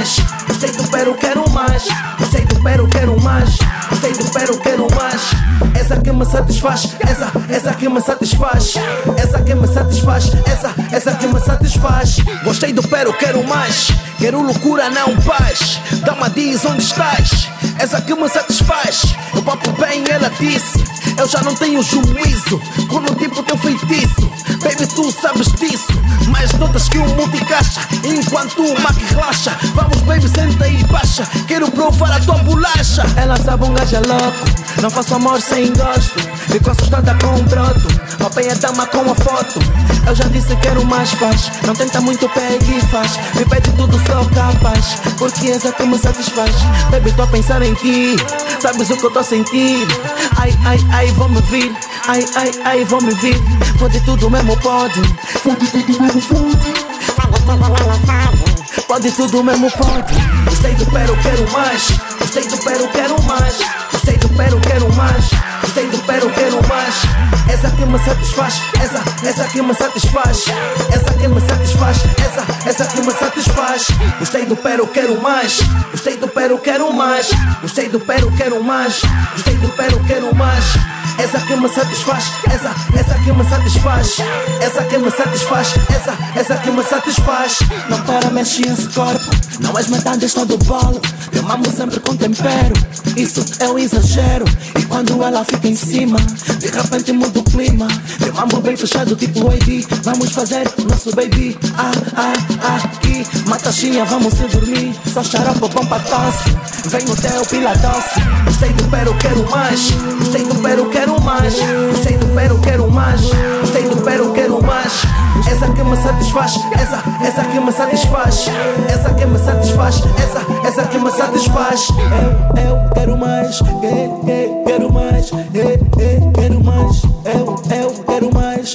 mais. Gostei do pero, quero mais. Gostei do pero, quero mais. Gostei do pero, quero mais. Essa que me satisfaz, essa, essa que me satisfaz. Essa que me satisfaz, essa, essa que me satisfaz. Gostei do pero, quero mais. Quero loucura, não paz. Dama diz onde estás. Essa que me satisfaz. O papo bem, ela disse. Eu já não tenho juízo. Quando tipo teu feitiço. Baby, tu sabes disso. Mais notas que um multicaixa. Enquanto o Mac relaxa. Vamos, baby, senta e baixa. Quero provar a tua bolacha. Ela sabe um gajo é louco. Não faço amor sem gosto. Fico assustada com o broto. Papei a dama com a foto. Eu já disse que quero mais faz. Não tenta muito, pega e faz. Me pede tudo, sou capaz. Porque és a que me satisfaz. Baby, tô a pensar em ti. Sabes o que eu tô a sentir? Ai, ai, ai, vou me vir. Ai, ai, ai, vou me vir. Pode tudo mesmo, pode. Pode tudo mesmo, pode. Pode tudo mesmo, pode. Gostei do pero, quero mais. Gostei do pero, quero mais. Gostei do pero, quero mais. Gostei do pero, quero mais. Essa que me satisfaz, essa, essa que me satisfaz. Essa que me satisfaz, essa, essa que me satisfaz. Gostei do pero, quero mais. Gostei do pero, quero mais. Gostei do pero, quero mais. Gostei do pero, quero mais. Essa que me satisfaz, essa, essa que me satisfaz, essa que me satisfaz, essa, essa que me satisfaz. Não para, mexe esse corpo, não és metade só do bolo. Eu mamo sempre com tempero, isso é o exagero. E quando ela fica em cima, de repente muda o clima. Eu mamo bem fechado, tipo AD. Vamos fazer o nosso baby, ah, ah, ah, aqui. Matachinha, vamos se dormir. Só xarope, bom pra tosse. Vem no teu pila doce. Gostei do pero, quero mais. Gostei do pero, me satisfaz, essa, essa que me satisfaz, essa que me satisfaz, essa, essa que me satisfaz. Eu, eu quero mais, é, é, eu, eu quero mais, eu, eu quero mais, eu, eu quero mais.